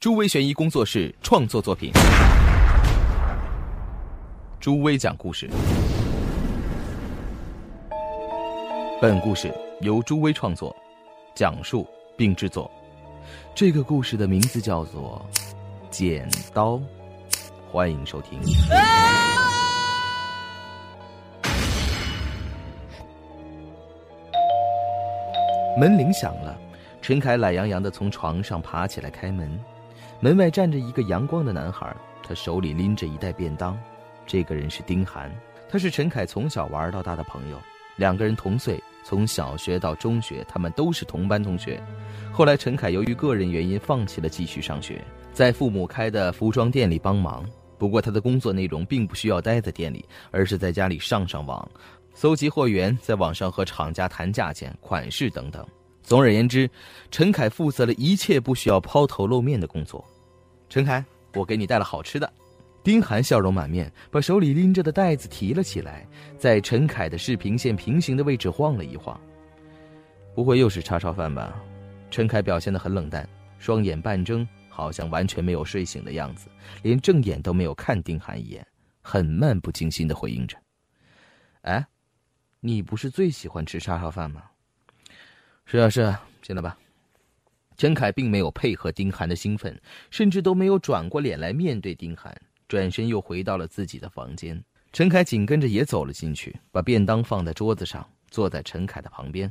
朱威悬疑工作室创作作品。朱威讲故事。本故事由朱威创作、讲述并制作。这个故事的名字叫做《剪刀》，欢迎收听。门铃响了。陈凯懒洋洋的从床上爬起来开门，门外站着一个阳光的男孩，他手里拎着一袋便当。这个人是丁涵，他是陈凯从小玩到大的朋友，两个人同岁，从小学到中学，他们都是同班同学。后来陈凯由于个人原因放弃了继续上学，在父母开的服装店里帮忙。不过他的工作内容并不需要待在店里，而是在家里上上网，搜集货源，在网上和厂家谈价钱、款式等等。总而言之，陈凯负责了一切不需要抛头露面的工作。陈凯，我给你带了好吃的。丁涵笑容满面，把手里拎着的袋子提了起来，在陈凯的视频线平行的位置晃了一晃。不会又是叉烧饭吧？陈凯表现得很冷淡，双眼半睁，好像完全没有睡醒的样子，连正眼都没有看丁涵一眼，很漫不经心的回应着：“哎，你不是最喜欢吃叉烧饭吗？”是啊是啊，进来吧。陈凯并没有配合丁涵的兴奋，甚至都没有转过脸来面对丁涵，转身又回到了自己的房间。陈凯紧跟着也走了进去，把便当放在桌子上，坐在陈凯的旁边。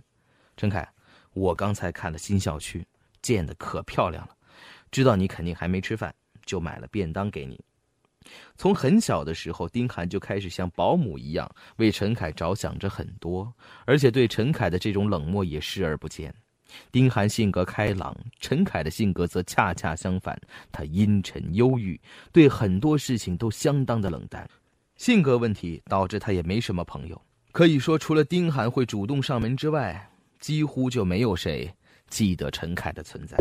陈凯，我刚才看了新校区，建的可漂亮了，知道你肯定还没吃饭，就买了便当给你。从很小的时候，丁涵就开始像保姆一样为陈凯着想着很多，而且对陈凯的这种冷漠也视而不见。丁涵性格开朗，陈凯的性格则恰恰相反，他阴沉忧郁，对很多事情都相当的冷淡。性格问题导致他也没什么朋友，可以说除了丁涵会主动上门之外，几乎就没有谁记得陈凯的存在。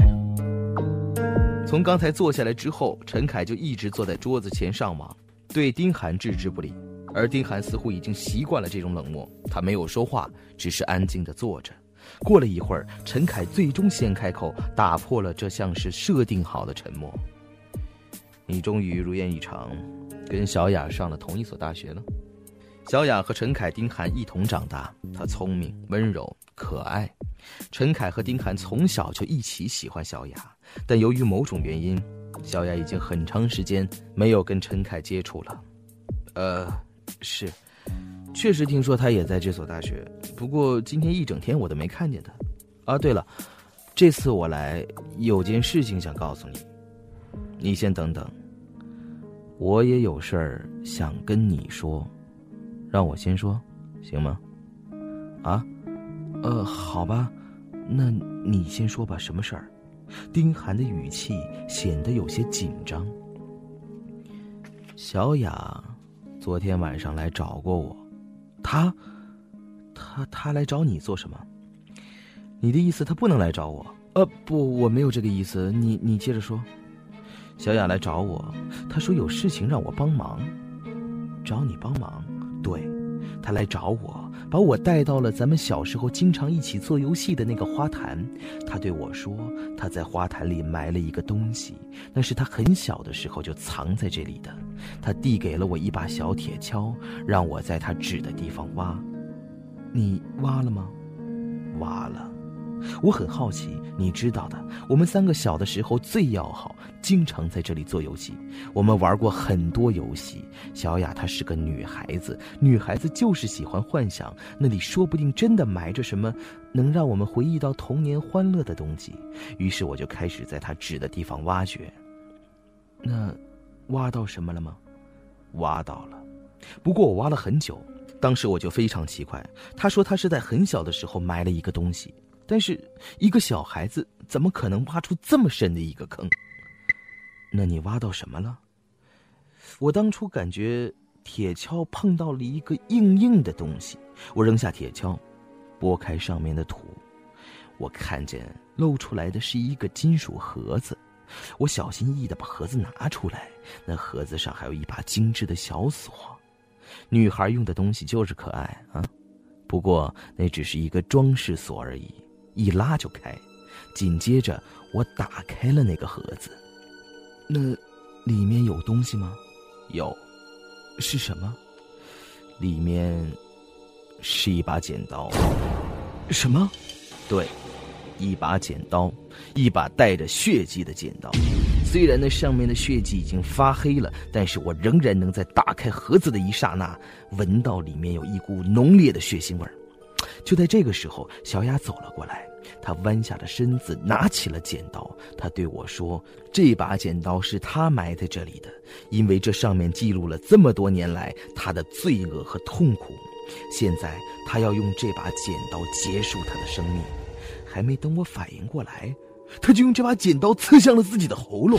从刚才坐下来之后，陈凯就一直坐在桌子前上网，对丁涵置之不理。而丁涵似乎已经习惯了这种冷漠，他没有说话，只是安静地坐着。过了一会儿，陈凯最终先开口，打破了这像是设定好的沉默：“你终于如愿以偿，跟小雅上了同一所大学了。”小雅和陈凯、丁涵一同长大，她聪明、温柔、可爱。陈凯和丁涵从小就一起喜欢小雅。但由于某种原因，小雅已经很长时间没有跟陈凯接触了。呃，是，确实听说他也在这所大学，不过今天一整天我都没看见他。啊，对了，这次我来有件事情想告诉你，你先等等，我也有事儿想跟你说，让我先说，行吗？啊，呃，好吧，那你先说吧，什么事儿？丁涵的语气显得有些紧张。小雅昨天晚上来找过我，她，她，她来找你做什么？你的意思他不能来找我？呃，不，我没有这个意思。你，你接着说。小雅来找我，她说有事情让我帮忙，找你帮忙。对，他来找我。把我带到了咱们小时候经常一起做游戏的那个花坛，他对我说：“他在花坛里埋了一个东西，那是他很小的时候就藏在这里的。”他递给了我一把小铁锹，让我在他指的地方挖。你挖了吗？挖了。我很好奇，你知道的，我们三个小的时候最要好，经常在这里做游戏。我们玩过很多游戏。小雅她是个女孩子，女孩子就是喜欢幻想，那里说不定真的埋着什么能让我们回忆到童年欢乐的东西。于是我就开始在她指的地方挖掘。那，挖到什么了吗？挖到了，不过我挖了很久。当时我就非常奇怪，她说她是在很小的时候埋了一个东西。但是，一个小孩子怎么可能挖出这么深的一个坑？那你挖到什么了？我当初感觉铁锹碰到了一个硬硬的东西，我扔下铁锹，拨开上面的土，我看见露出来的是一个金属盒子。我小心翼翼的把盒子拿出来，那盒子上还有一把精致的小锁。女孩用的东西就是可爱啊，不过那只是一个装饰锁而已，一拉就开。紧接着我打开了那个盒子，那里面有东西吗？有，是什么？里面是一把剪刀。什么？对。一把剪刀，一把带着血迹的剪刀。虽然那上面的血迹已经发黑了，但是我仍然能在打开盒子的一刹那，闻到里面有一股浓烈的血腥味儿。就在这个时候，小雅走了过来，她弯下了身子，拿起了剪刀。她对我说：“这把剪刀是她埋在这里的，因为这上面记录了这么多年来她的罪恶和痛苦。现在，她要用这把剪刀结束她的生命。”还没等我反应过来，她就用这把剪刀刺向了自己的喉咙。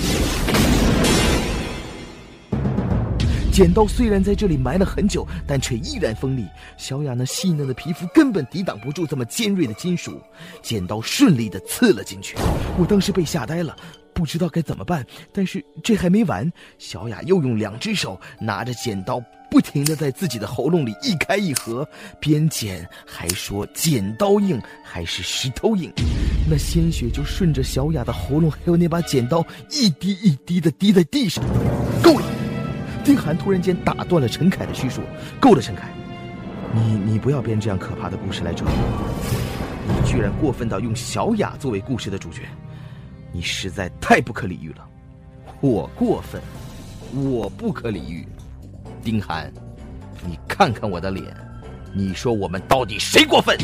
剪刀虽然在这里埋了很久，但却依然锋利。小雅那细嫩的皮肤根本抵挡不住这么尖锐的金属，剪刀顺利的刺了进去。我当时被吓呆了。不知道该怎么办，但是这还没完，小雅又用两只手拿着剪刀，不停的在自己的喉咙里一开一合，边剪还说剪刀硬还是石头硬，那鲜血就顺着小雅的喉咙还有那把剪刀一滴一滴的滴在地上。够了！丁涵突然间打断了陈凯的叙述。够了，陈凯，你你不要编这样可怕的故事来折磨我，你居然过分到用小雅作为故事的主角。你实在太不可理喻了，我过分，我不可理喻。丁涵，你看看我的脸，你说我们到底谁过分？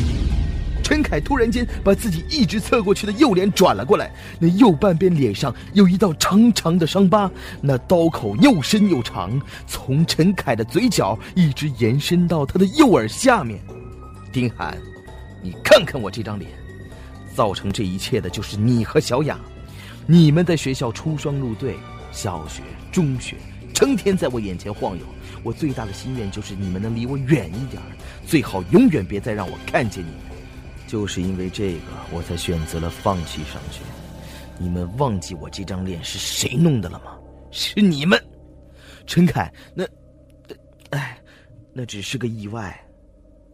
陈凯突然间把自己一直侧过去的右脸转了过来，那右半边脸上有一道长长的伤疤，那刀口又深又长，从陈凯的嘴角一直延伸到他的右耳下面。丁涵，你看看我这张脸，造成这一切的就是你和小雅。你们在学校出双入对，小学、中学，成天在我眼前晃悠。我最大的心愿就是你们能离我远一点，最好永远别再让我看见你们。就是因为这个，我才选择了放弃上学。你们忘记我这张脸是谁弄的了吗？是你们，陈凯。那，哎，那只是个意外，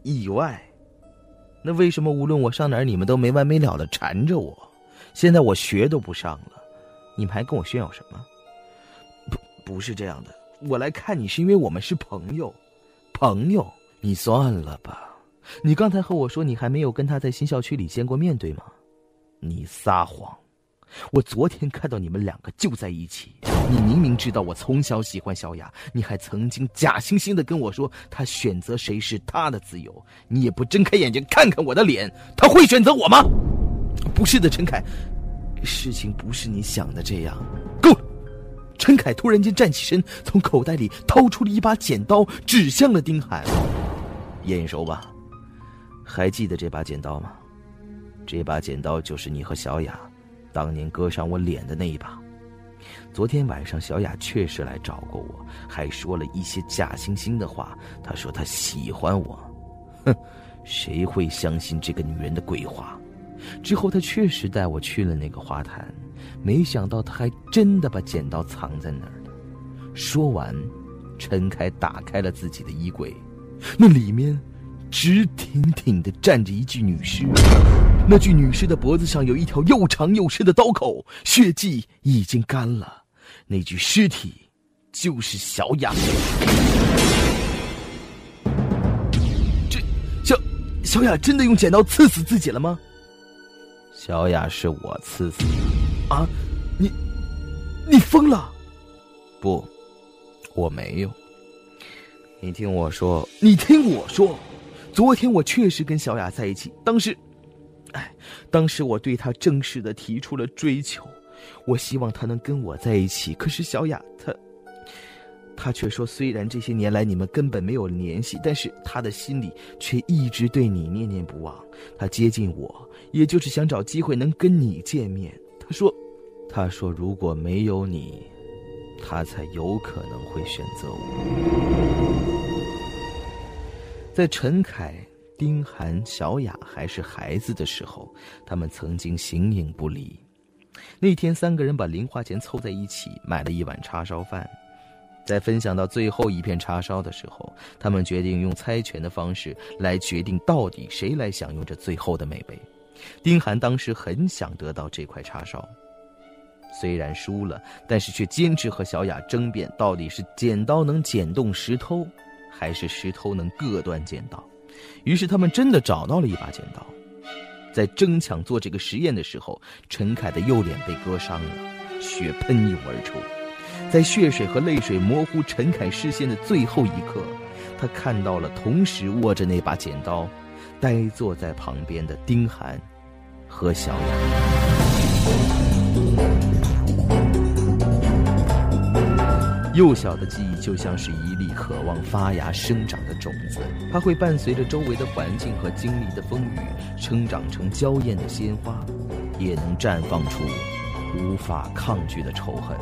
意外。那为什么无论我上哪儿，你们都没完没了的缠着我？现在我学都不上了，你们还跟我炫耀什么？不，不是这样的。我来看你是因为我们是朋友，朋友，你算了吧。你刚才和我说你还没有跟他在新校区里见过面，对吗？你撒谎。我昨天看到你们两个就在一起。你明明知道我从小喜欢小雅，你还曾经假惺惺的跟我说他选择谁是他的自由。你也不睁开眼睛看看我的脸，他会选择我吗？不是的，陈凯，事情不是你想的这样。够了！陈凯突然间站起身，从口袋里掏出了一把剪刀，指向了丁海。眼熟吧？还记得这把剪刀吗？这把剪刀就是你和小雅当年割伤我脸的那一把。昨天晚上，小雅确实来找过我，还说了一些假惺惺的话。她说她喜欢我。哼，谁会相信这个女人的鬼话？之后，她确实带我去了那个花坛，没想到她还真的把剪刀藏在那儿了。说完，陈凯打开了自己的衣柜，那里面直挺挺的站着一具女尸，那具女尸的脖子上有一条又长又深的刀口，血迹已经干了。那具尸体就是小雅。这小小雅真的用剪刀刺死自己了吗？小雅是我刺死的，啊，你，你疯了？不，我没有。你听我说，你听我说，昨天我确实跟小雅在一起，当时，哎，当时我对她正式的提出了追求，我希望她能跟我在一起。可是小雅她，她却说，虽然这些年来你们根本没有联系，但是她的心里却一直对你念念不忘。她接近我。也就是想找机会能跟你见面。她说：“她说如果没有你，他才有可能会选择我。在陈凯、丁涵、小雅还是孩子的时候，他们曾经形影不离。那天，三个人把零花钱凑在一起，买了一碗叉烧饭。在分享到最后一片叉烧的时候，他们决定用猜拳的方式来决定到底谁来享用这最后的美味。丁涵当时很想得到这块叉烧，虽然输了，但是却坚持和小雅争辩，到底是剪刀能剪动石头，还是石头能割断剪刀。于是他们真的找到了一把剪刀，在争抢做这个实验的时候，陈凯的右脸被割伤了，血喷涌而出。在血水和泪水模糊陈凯视线的最后一刻，他看到了同时握着那把剪刀、呆坐在旁边的丁涵和小雅。幼小的记忆就像是一粒渴望发芽生长的种子，它会伴随着周围的环境和经历的风雨，成长成娇艳的鲜花，也能绽放出。无法抗拒的仇恨。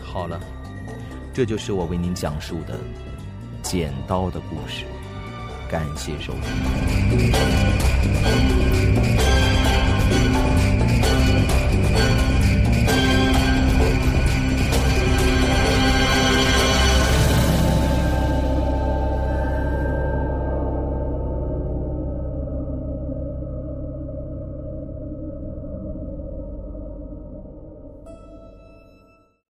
好了，这就是我为您讲述的剪刀的故事。感谢收听。